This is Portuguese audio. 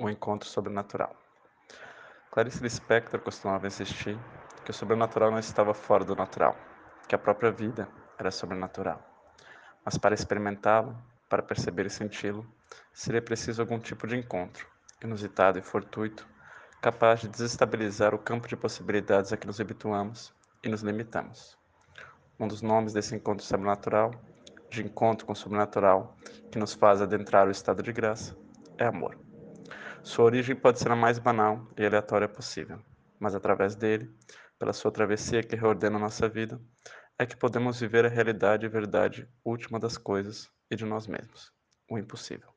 o encontro sobrenatural. Clarice Lispector costumava insistir que o sobrenatural não estava fora do natural, que a própria vida era sobrenatural. Mas para experimentá-lo, para perceber e senti-lo, seria preciso algum tipo de encontro, inusitado e fortuito, capaz de desestabilizar o campo de possibilidades a que nos habituamos e nos limitamos. Um dos nomes desse encontro sobrenatural, de encontro com o sobrenatural, que nos faz adentrar o estado de graça, é amor. Sua origem pode ser a mais banal e aleatória possível, mas através dele, pela sua travessia que reordena nossa vida, é que podemos viver a realidade e verdade última das coisas e de nós mesmos, o impossível.